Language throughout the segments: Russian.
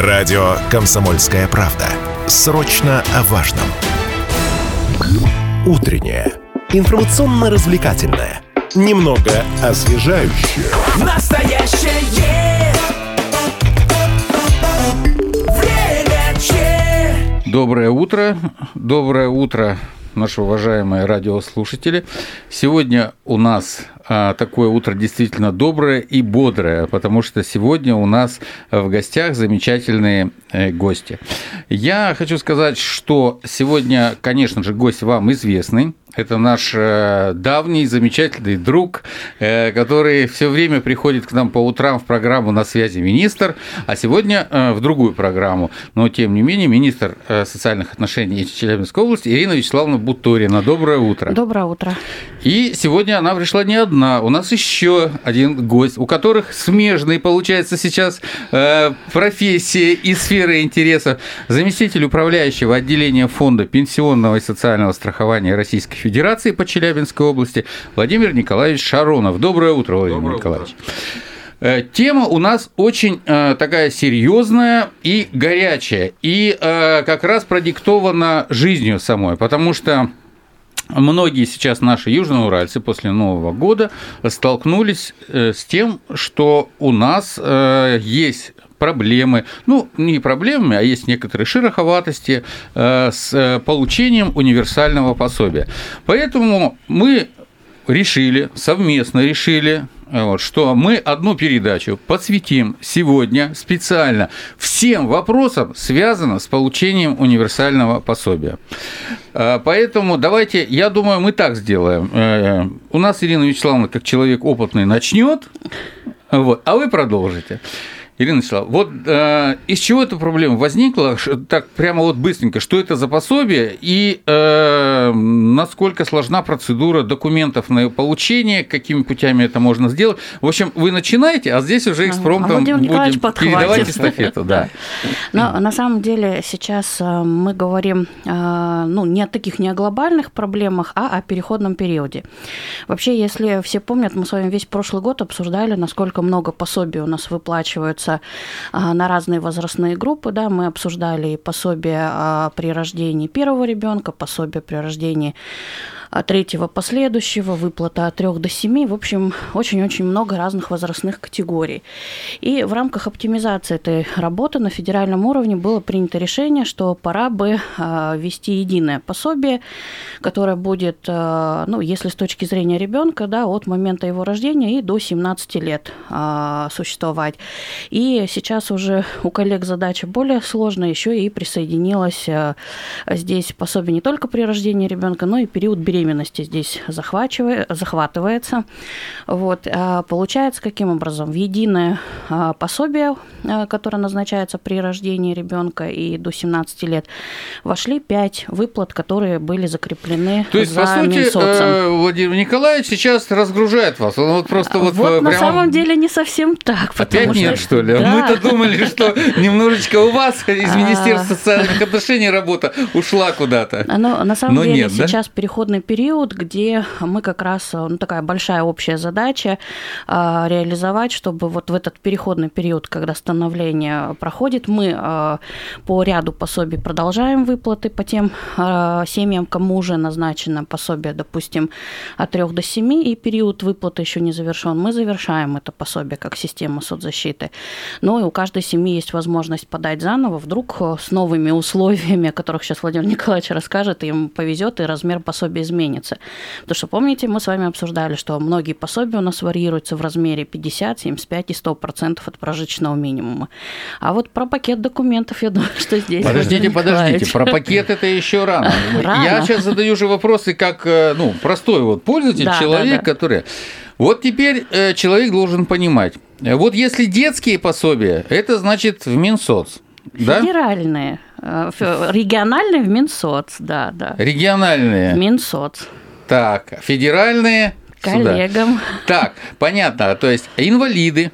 Радио «Комсомольская правда». Срочно о важном. Утреннее. Информационно-развлекательное. Немного освежающее. Настоящее время че. Доброе утро, доброе утро, наши уважаемые радиослушатели. Сегодня у нас а, такое утро действительно доброе и бодрое, потому что сегодня у нас в гостях замечательные э, гости. Я хочу сказать, что сегодня, конечно же, гость вам известный. Это наш э, давний замечательный друг, э, который все время приходит к нам по утрам в программу «На связи министр», а сегодня э, в другую программу. Но, тем не менее, министр социальных отношений Челябинской области Ирина Вячеславовна Буторина. Доброе утро. Доброе утро. И сегодня она пришла не одна. У нас еще один гость, у которых смежные, получается, сейчас профессия и сферы интересов. Заместитель управляющего отделения фонда пенсионного и социального страхования Российской Федерации по Челябинской области Владимир Николаевич Шаронов. Доброе утро, Владимир Доброе Николаевич. Э, Тема у нас очень э, такая серьезная и горячая, и э, как раз продиктована жизнью самой, потому что Многие сейчас наши южноуральцы после Нового года столкнулись э, с тем, что у нас э, есть проблемы, ну, не проблемы, а есть некоторые шероховатости э, с получением универсального пособия. Поэтому мы решили, совместно решили вот, что мы одну передачу посвятим сегодня специально всем вопросам, связанным с получением универсального пособия. А, Поэтому давайте, я думаю, мы так сделаем. Э, У нас Ирина Вячеславовна, как человек опытный, начнет, вот, а вы продолжите. Ирина Вячеславовна, вот э, из чего эта проблема возникла, так прямо вот быстренько, что это за пособие и э, насколько сложна процедура документов на ее получение, какими путями это можно сделать. В общем, вы начинаете, а здесь уже А экспромтом Владимир будем передавать эстафету. Да. Но на самом деле сейчас э, мы говорим э, ну, не о таких, не о глобальных проблемах, а о переходном периоде. Вообще, если все помнят, мы с вами весь прошлый год обсуждали, насколько много пособий у нас выплачиваются а, на разные возрастные группы. Да, мы обсуждали и пособие а, при рождении первого ребенка, пособие при рождении рождении а, третьего последующего, выплата от 3 до 7. В общем, очень-очень много разных возрастных категорий. И в рамках оптимизации этой работы на федеральном уровне было принято решение, что пора бы а, ввести единое пособие, которое будет, а, ну, если с точки зрения ребенка, да, от момента его рождения и до 17 лет существовать. И сейчас уже у коллег задача более сложная, еще и присоединилась здесь пособие не только при рождении ребенка, но и период беременности здесь захвачивает, захватывается. Вот. А Получается каким образом? В единое а, пособие, а, которое назначается при рождении ребенка и до 17 лет, вошли 5 выплат, которые были закреплены То есть, за по сути, Минсоцом. э, Владимир Николаевич сейчас разгружает вас. Он вот просто вот, вот э, на самом деле не совсем так. Опять потому нет, что ли? Да. Мы-то думали, что немножечко у вас из А. Министерства социальных отношений работа ушла куда-то. Но на самом деле сейчас переходный период, где мы как раз, ну, такая большая общая задача а, реализовать, чтобы вот в этот переходный период, когда становление проходит, мы а, по ряду пособий продолжаем выплаты по тем семьям, кому уже назначено пособие, допустим, от 3 до 7, и период выплаты еще не завершен, мы завершаем это пособие как система соцзащиты. Но и у каждой семьи есть возможность подать заново, вдруг э, с новыми условиями, о которых сейчас Владимир Николаевич расскажет, им повезет, и размер пособия изменится. Потому что, помните, мы с вами обсуждали, что многие пособия у нас варьируются в размере 50, 75 и 100 процентов от прожиточного минимума. А вот про пакет документов, я думаю, что здесь... Подождите, подождите, про пакет это еще рано. Рано. Я сейчас задаю же вопросы как, э, ну, простой вот пользователь, Да, человек, да, да. который... Вот теперь э, человек должен понимать, э, вот если детские пособия, это значит в Минсоц, да? Федеральные. Э, Региональные в Минсоц, да, да. Региональные. Минсоц. Так, федеральные. сюда. Коллегам. Так, понятно. То есть инвалиды,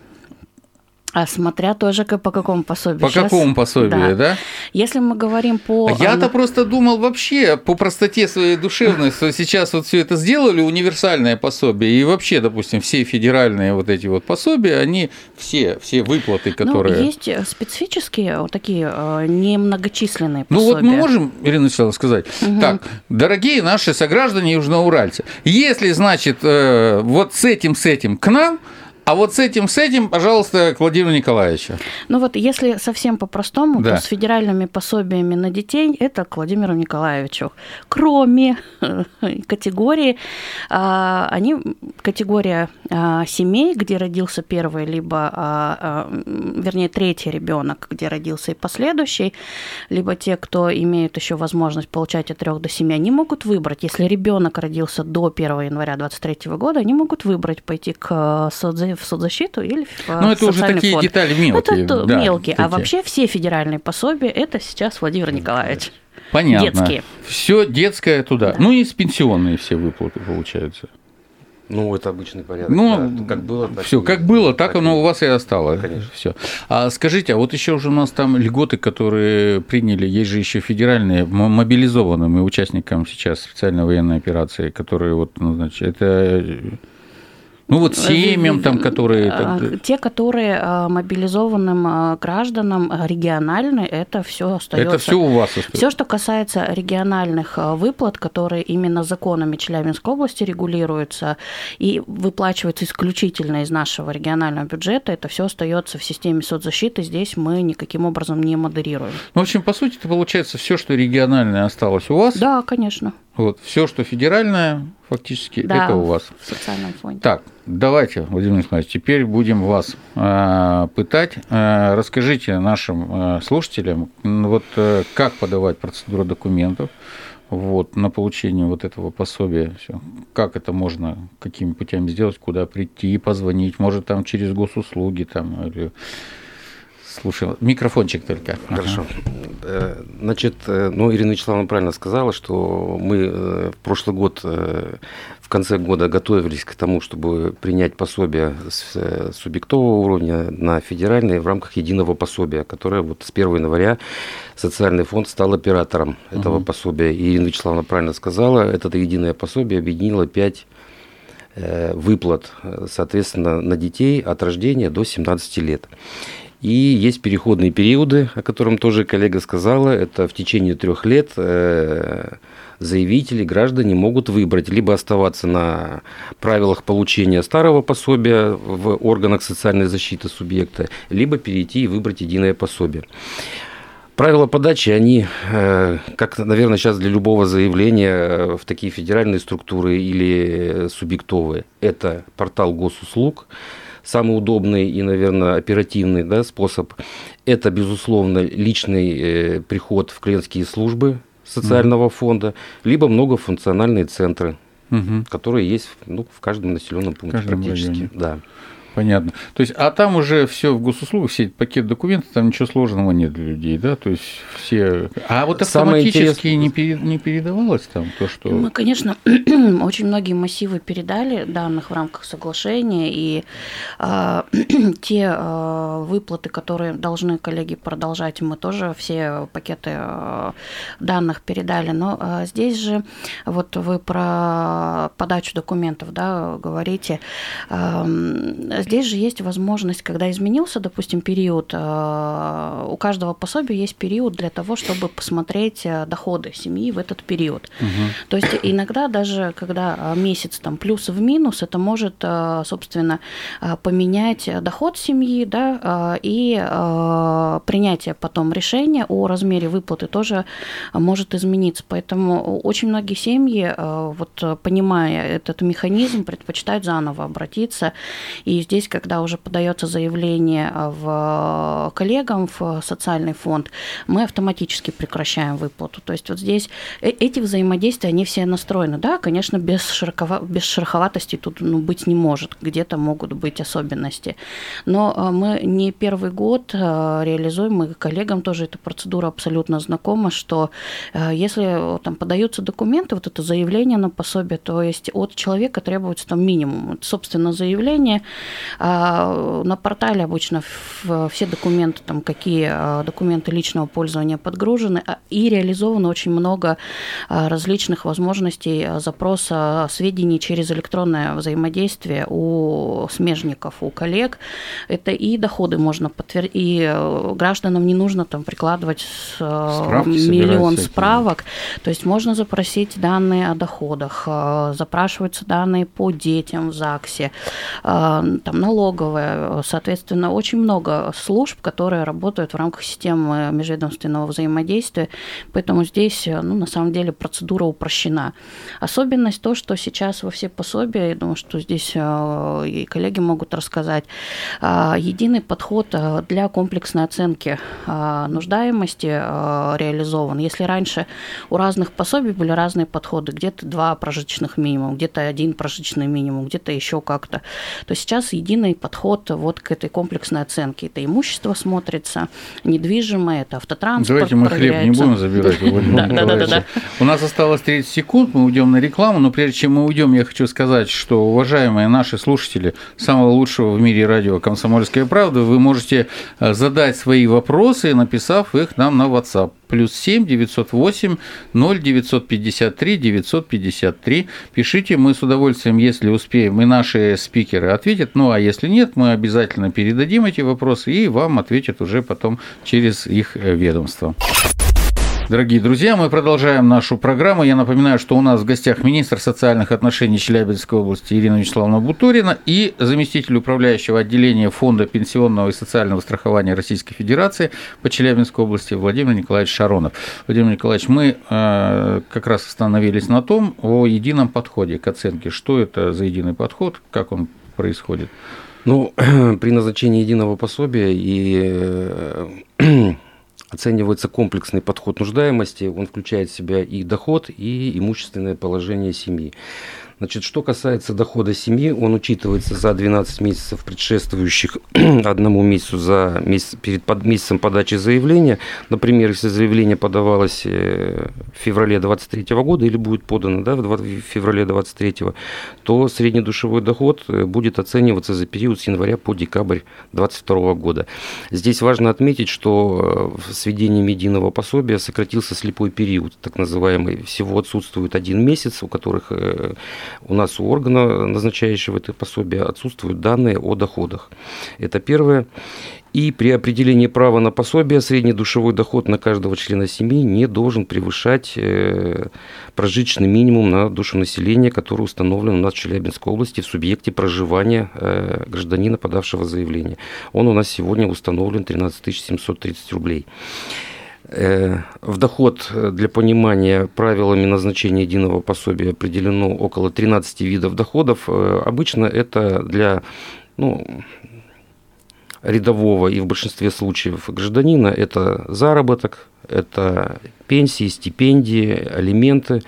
А смотря тоже по какому пособию. По Щас- какому пособию, да? Если мы говорим по... А Я-то а, просто думал вообще по простоте своей душевной, что сейчас вот все это сделали, универсальное пособие, и вообще, допустим, все федеральные вот эти вот пособия, они все, все выплаты, которые... Ну, есть э, специфические, вот такие э, немногочисленные Ну пособия. вот мы можем, Ирина Вячеславовна, сказать, так, дорогие наши сограждане южноуральцы, если, значит, э, вот с этим, с этим к нам, а вот с этим, с этим, пожалуйста, к Владимиру Николаевичу. Ну вот если совсем по-простому, Да. то с федеральными пособиями на детей это к Владимиру Николаевичу. Кроме категории, а, они категория а, семей, где родился первый, либо, а, вернее, третий ребенок, где родился и последующий, либо те, кто имеют еще возможность получать от 3 до 7, они могут выбрать, если ребенок родился до 1 января 2023 года, они могут выбрать пойти к соцза- в соцзащиту или в Ну, это уже такие фонд. детали мелкие. Это то- да, мелкие. А такие. вообще все федеральные пособия это сейчас Владимир Николаевич. Понятно. детские. Все детское туда. Да. Ну и с пенсионные все выплаты получаются. Ну, это обычный порядок. Ну, да. как было, так все, и- как было, так и- оно у вас и осталось. Конечно. Все. А скажите, а вот еще уже у нас там льготы, которые приняли, есть же еще федеральные мобилизованным и участникам сейчас специальной военной операции, которые вот, ну, значит, это ну вот семьям там, которые А, так- Те, которые а, мобилизованным а, гражданам региональные, это все остается. это все у вас остается. Все, что касается региональных выплат, которые именно законами Челябинской области регулируются и выплачиваются исключительно из нашего регионального бюджета, это все остается в системе соцзащиты. Здесь мы никаким образом не модерируем. Ну, в общем, по сути, это получается все, что региональное осталось у вас. Да, конечно. Вот все, что федеральное, фактически, Да, это у вас. в социальном фонде. Так, давайте, Владимир Николаевич, теперь будем вас э, пытать. Э, расскажите нашим э, слушателям, вот э, как подавать процедуру документов вот, на получение вот этого пособия. Всё. Как это можно, какими путями сделать, куда прийти, позвонить, может, там через госуслуги, там, или... Слушай, микрофончик только. Ага. Хорошо. Э, Значит, э, ну, Ирина Вячеславовна правильно сказала, что мы э, в прошлый год, в конце года готовились к тому, чтобы принять пособие с субъектового уровня на федеральный в рамках единого пособия, которое вот с 1 января социальный фонд стал оператором этого пособия. И Ирина Вячеславовна правильно сказала, это единое пособие объединило 5 выплат, соответственно, на детей от рождения до 17 лет. И есть переходные периоды, о котором тоже коллега сказала. Это в течение трех лет э, заявители, граждане могут выбрать либо оставаться на правилах получения старого пособия в органах социальной защиты субъекта, либо перейти и выбрать единое пособие. Правила подачи, они, э, как, наверное, сейчас для любого заявления э, в такие федеральные структуры или субъектовые, это портал госуслуг, самый удобный и, наверное, оперативный да, способ. Это, безусловно, личный э, приход в клиентские службы социального фонда, либо многофункциональные центры, Мгм. которые есть ну, в каждом населенном пункте каждом практически. районе. Да. Понятно. То есть, а там уже все в госуслугах, все эти пакет документов, там ничего сложного нет для людей, да? То есть все. А вот Самое автоматически интересное- не, пере- не передавалось там то, что. Мы, конечно, очень многие массивы передали данных в рамках соглашения, и а, те а, выплаты, которые должны коллеги продолжать, мы тоже все пакеты а, данных передали. Но а, здесь же, вот вы про подачу документов да, говорите, а, здесь же есть возможность, когда изменился, допустим, период, а, у каждого пособия есть период для того, чтобы посмотреть а, доходы семьи в этот период. То есть иногда даже когда а, месяц там плюс в минус, это может, собственно, поменять доход семьи, да, и принятие потом решения о размере выплаты тоже может измениться. Поэтому очень многие семьи, вот понимая этот механизм, предпочитают заново обратиться. И здесь, когда уже подается заявление а, в коллегам в социальный фонд, мы автоматически прекращаем выплату. То есть вот здесь э- эти взаимодействия, они все настроены. Да, конечно, без, широково- без шероховатости тут ну, быть не может. Где-то могут быть особенности. Но а, мы не первый год а, реализуем, мы коллегам тоже эта процедура абсолютно знакома, что а, если там подаются документы, вот это заявление на пособие, то есть от человека требуется там минимум. Вот, Собственно, заявление, А, на портале обычно все документы, там, какие а, документы личного пользования подгружены, а, и реализовано очень много различных возможностей запроса сведений через электронное взаимодействие у смежников, у коллег. Это и доходы можно подтвердить, и э, гражданам не нужно там прикладывать Справки миллион справок. То есть можно запросить данные о доходах, э, запрашиваются данные по детям в ЗАГСе, там налоговая, соответственно, очень много служб, которые работают в рамках системы межведомственного взаимодействия, поэтому здесь, ну, на самом деле, процедура упрощена. Особенность то, что сейчас во все пособия, я думаю, что здесь э, и коллеги могут рассказать, э, единый подход э, для комплексной оценки нуждаемости реализован. Если раньше у разных пособий были разные подходы, где-то два прожиточных минимум, где-то один прожиточный минимум, где-то еще как-то, то сейчас единый подход вот к этой комплексной оценке. Это имущество смотрится, недвижимое, это автотранспорт Давайте мы хлеб не будем забирать у нас осталось 30 секунд, мы уйдем на рекламу, но прежде чем мы уйдем, я хочу сказать, что, уважаемые наши слушатели самого лучшего в мире радио «Комсомольская правда», вы можете э, задать свои вопросы, написав их нам на WhatsApp плюс 7 908 0 953 953. Пишите, мы с удовольствием, если успеем, и наши спикеры ответят. Ну, а если нет, мы обязательно передадим эти вопросы, и вам ответят уже потом через их э, ведомство. Дорогие друзья, мы продолжаем нашу программу. Я напоминаю, что у нас в гостях министр социальных отношений Челябинской области Ирина Вячеславовна Бутурина и заместитель управляющего отделения Фонда пенсионного и социального страхования Российской Федерации по Челябинской области Владимир Николаевич Шаронов. Владимир Николаевич, мы э, как раз остановились на том, о едином подходе к оценке. Что это за единый подход, как он происходит? Ну, при назначении единого пособия и э, оценивается комплексный подход нуждаемости. Он включает в себя и доход, и имущественное положение семьи. Значит, что касается дохода семьи, он учитывается за 12 месяцев, предшествующих одному месяцу за месяц, перед под, месяцем подачи заявления. Например, если заявление подавалось э, в феврале 2023 года или будет подано да, в феврале 2023, то среднедушевой доход э, будет оцениваться за период с января по декабрь 2022 года. Здесь важно отметить, что э, с введением единого пособия сократился слепой период, так называемый. Всего отсутствует один месяц, у которых у нас у органа, назначающего это пособие, отсутствуют данные о доходах. Это первое. И при определении права на пособие средний душевой доход на каждого члена семьи не должен превышать э, прожиточный минимум на душу населения, который установлен у нас в Челябинской области в субъекте проживания э, гражданина, подавшего заявление. Он у нас сегодня установлен 13 730 рублей. Э, в доход э, для понимания правилами назначения единого пособия определено около 13 видов доходов. Э, обычно это для ну, рядового и в большинстве случаев гражданина это заработок, это пенсии, стипендии, алименты,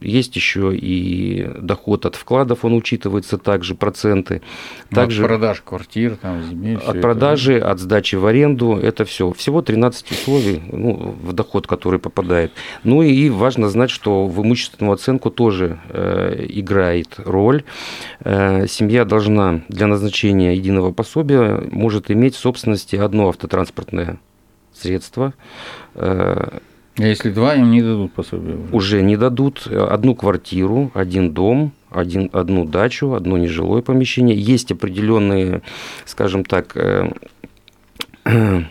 есть еще и доход от вкладов, он учитывается также, проценты. Ну, также от продаж квартир, там, земель. От продажи, это. от сдачи в аренду, это все. Всего 13 условий ну, в доход, который попадает. Ну и важно знать, что в имущественную оценку тоже э, играет роль. Э, семья должна для назначения единого пособия может иметь в собственности одно автотранспортное средство, э, а если два, им не дадут пособие? Уже не дадут. Одну квартиру, один дом, один, одну дачу, одно нежилое помещение. Есть определенные, скажем так, э,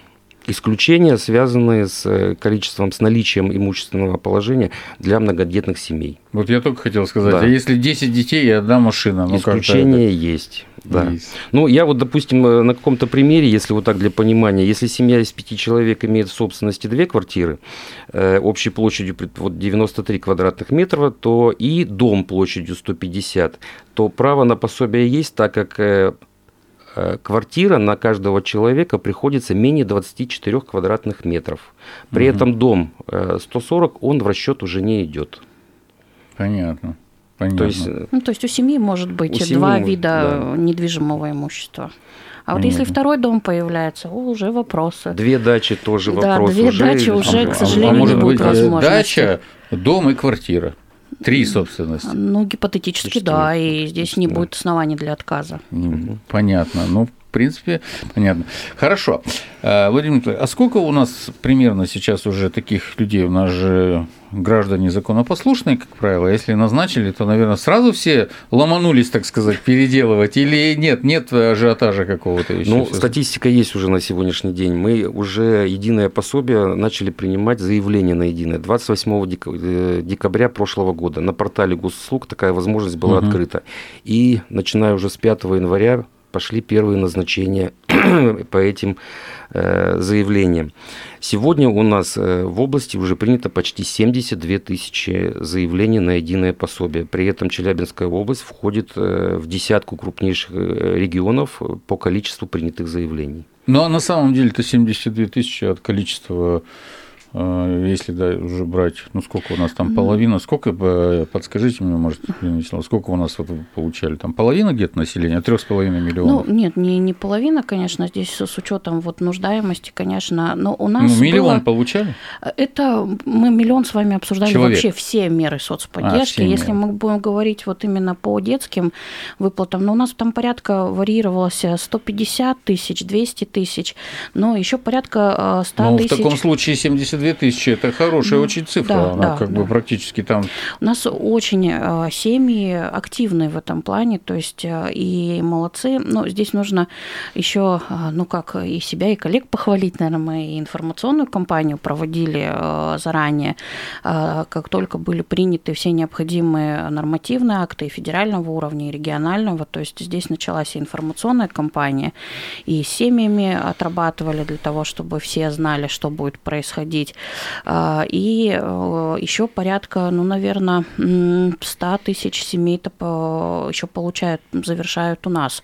исключения, связанные с э, количеством, с наличием имущественного положения для многодетных семей. Вот я только хотел сказать, да. а если 10 детей и одна машина? Ну, Исключение есть. Да. Есть. Ну, я вот, допустим, э, на каком-то примере, если вот так для понимания, если семья из пяти человек имеет в собственности две квартиры, э, общей площадью вот 93 квадратных метра, то и дом площадью 150, то право на пособие есть, так как квартира на каждого человека приходится менее 24 квадратных метров. При угу. этом дом 140, э, он в расчет уже не идет. Понятно. Понятно. То есть, э, ну, то есть у семьи может быть у два семьи, вида да. недвижимого имущества. А вот если второй дом появляется, о, уже вопросы. Две дачи тоже да, вопрос. Две уже, дачи уже, а, к сожалению, а, а может не будет возможности. дача, дом и квартира. Три собственности. Ну, гипотетически, Почти. да, и здесь не будет оснований для отказа. М, Понятно. Ну, принципе, понятно. Хорошо. Э, Владимир Николаевич, а сколько у нас примерно сейчас уже таких людей? У нас же граждане законопослушные, как правило. Если назначили, то, наверное, сразу все ломанулись, так сказать, переделывать. Или нет, нет ажиотажа какого-то еще? Ну, статистика есть уже на сегодняшний день. Мы уже единое пособие начали принимать заявление на единое 28 дек- э, декабря прошлого года. На портале госуслуг такая возможность была Мгм. открыта. И начиная уже с 5 января пошли первые назначения по этим э, заявлениям. Сегодня у нас э, в области уже принято почти 72 тысячи заявлений на единое пособие. При этом Челябинская область входит э, в десятку крупнейших регионов по количеству принятых заявлений. Ну, а на самом деле это 72 тысячи от количества, если да, уже брать, ну, сколько у нас там, половина, сколько, э, подскажите мне, может, Вячеславовна, сколько у нас вот вы получали, там половина где-то населения, трех с половиной Ну, миллионов? нет, не, не половина, конечно, здесь с, учетом вот нуждаемости, конечно, но у нас Ну, миллион было- получали? Это мы миллион с вами обсуждали Человек. вообще все меры соцподдержки. А, все Если меры. мы будем говорить вот именно по детским выплатам, но у нас там порядка варьировалось э, 150 тысяч, 200 тысяч, но еще порядка э, 100 Ну, в тысяч. таком случае 72 тысячи – это хорошая Ну, очень цифра, да, она да, как да. бы практически там… У нас очень э, семьи активные в этом плане, то есть э, и молодцы. Но здесь нужно еще, э, ну как и себя, и коллег похвалить, наверное, мы информационную кампанию проводили заранее, как только были приняты все необходимые нормативные акты и федерального уровня, и регионального, то есть здесь началась и информационная кампания, и с семьями отрабатывали для того, чтобы все знали, что будет происходить. А, И еще порядка, ну, наверное, 100 тысяч семей-то еще получают, завершают у нас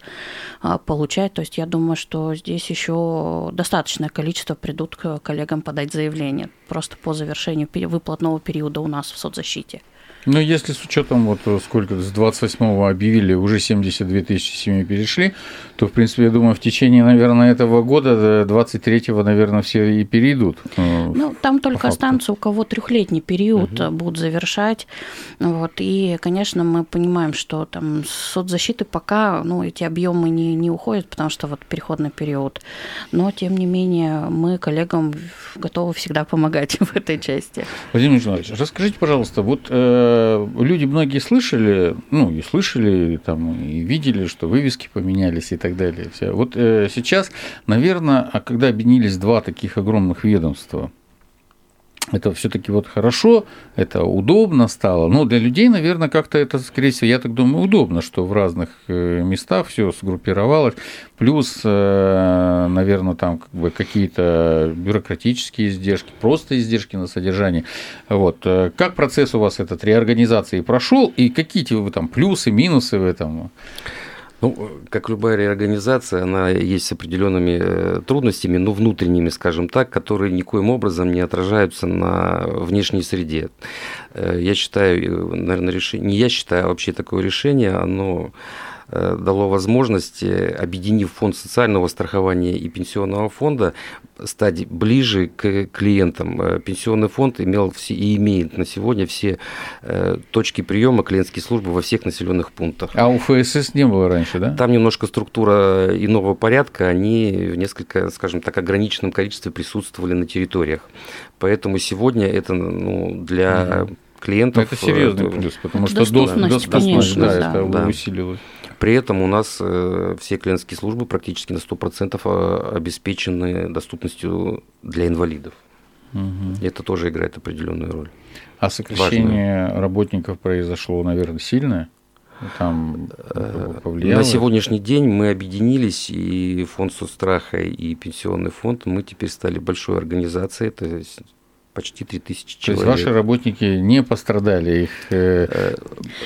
а, получать. То есть я думаю, что здесь еще достаточное количество придут к коллегам подать заявление просто по завершению выплатного периода у нас в соцзащите. Ну, если с учетом вот э, сколько с 28-го объявили, уже 72 тысячи семей перешли, то, в принципе, я думаю, в течение, наверное, этого года, до 23-го, наверное, все и перейдут. э, Ну, там только останутся, у кого трехлетний период э, будут завершать. Вот, и, конечно, мы понимаем, что там соцзащиты пока ну, эти объемы не, не уходят, потому что вот переходный период. Но, тем не менее, мы коллегам готовы всегда помогать в этой части. Владимир Николаевич, расскажите, пожалуйста, вот э, люди многие слышали, ну и слышали, там, и видели, что вывески поменялись и так далее. Вся. Вот э, сейчас, наверное, а когда объединились два таких огромных ведомства, это все-таки вот хорошо, это удобно стало. Но для людей, наверное, как-то это, скорее всего, я так думаю, удобно, что в разных э, местах все сгруппировалось. Плюс, э, наверное, там как бы какие-то бюрократические издержки, просто издержки на содержание. Вот. Э, Как процесс у вас этот реорганизации прошел и какие вы там плюсы, минусы в этом? Ну, как любая реорганизация, она есть с определенными э, трудностями, но внутренними, скажем так, которые никоим образом не отражаются на внешней среде. Э, Я считаю, э, наверное, решение, не я считаю, а вообще такое решение, оно дало возможность, э, объединив фонд социального страхования и пенсионного фонда, стать ближе к клиентам. Э, Пенсионный фонд имел все, и имеет на сегодня все э, точки приема клиентские службы во всех населенных пунктах. А у ФСС не было раньше, да? Там немножко структура иного порядка, они в несколько, скажем так, ограниченном количестве присутствовали на территориях. Поэтому сегодня это ну, для клиентов... Это серьезный э, плюс, потому Это что дос- доступность, доступность, конечно, да, да. это Да. усилилось. При этом у нас э, все клиентские службы практически на 100% э, обеспечены доступностью для инвалидов. Мгм. Это тоже играет определенную роль. А сокращение работников произошло, наверное, сильное? Там повлияло? На сегодняшний день мы объединились, и фонд соцстраха, и пенсионный фонд, мы теперь стали большой организацией, это почти 3000 То есть человек. ваши работники не пострадали, их э,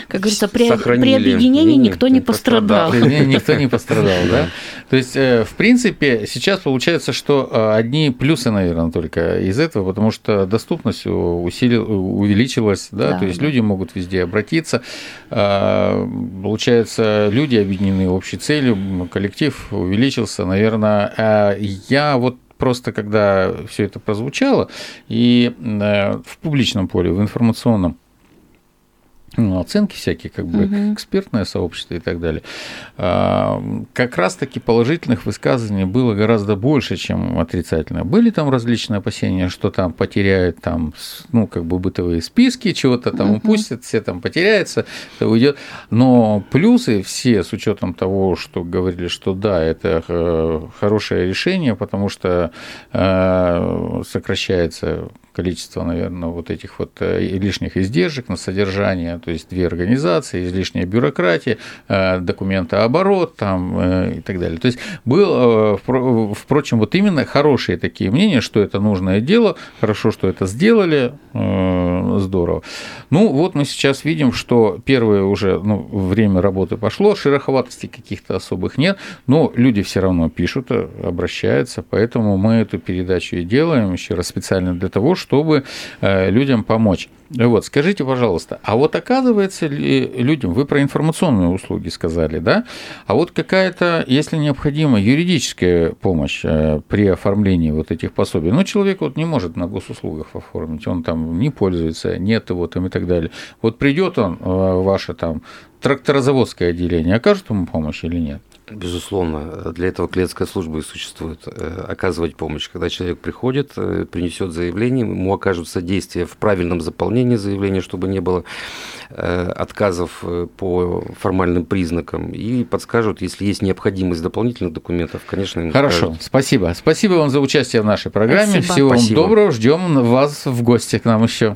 Как говорится, при, при объединении никто не пострадал. пострадал. ни- никто не пострадал, да? То есть, э, в принципе, сейчас получается, что э, одни плюсы, наверное, только из этого, потому что доступность у- усили- увеличилась, да, Да, то есть люди могут везде обратиться. А, Получается, люди объединены общей целью, коллектив увеличился, наверное. Я вот просто когда все это прозвучало, и э, в публичном поле, в информационном, ну, оценки всякие, как бы Мгм. экспертное сообщество и так далее. А, Как раз-таки положительных высказываний было гораздо больше, чем отрицательных. Были там различные опасения, что там потеряют там, ну, как бы бытовые списки, чего-то там Мгм. упустят, все там потеряется, это уйдет. Но плюсы все, с учетом того, что говорили, что да, это э, хорошее решение, потому что э, сокращается количество, наверное, вот этих вот э, лишних издержек на содержание, то есть две организации, излишняя бюрократия, э, документооборот там э, и так далее. То есть был, впро- впрочем, вот именно хорошие такие мнения, что это нужное дело, хорошо, что это сделали, здорово. Ну, вот мы сейчас видим, что первое уже ну, время работы пошло, шероховатостей каких-то особых нет, но люди все равно пишут, обращаются, поэтому мы эту передачу и делаем еще раз специально для того, чтобы э, людям помочь. Вот, скажите, пожалуйста, а вот оказывается ли людям, вы про информационные услуги сказали, да? А вот какая-то, если необходима юридическая помощь э, при оформлении вот этих пособий, ну, человек вот не может на госуслугах оформить, он там не пользуется, нет его там и так далее. Вот придет он, э, ваше там тракторозаводское отделение, окажет ему помощь или нет? Безусловно, для этого клиентская служба и существует. э, Оказывать помощь. Когда человек приходит, э, принесет заявление, ему окажут содействие в правильном заполнении заявления, чтобы не было э, отказов по формальным признакам, и подскажут, если есть необходимость дополнительных документов, конечно, им Хорошо, скажут. спасибо. Спасибо вам за участие в нашей программе. Спасибо. Всего Спасибо. вам доброго. Ждем вас в гости к нам еще.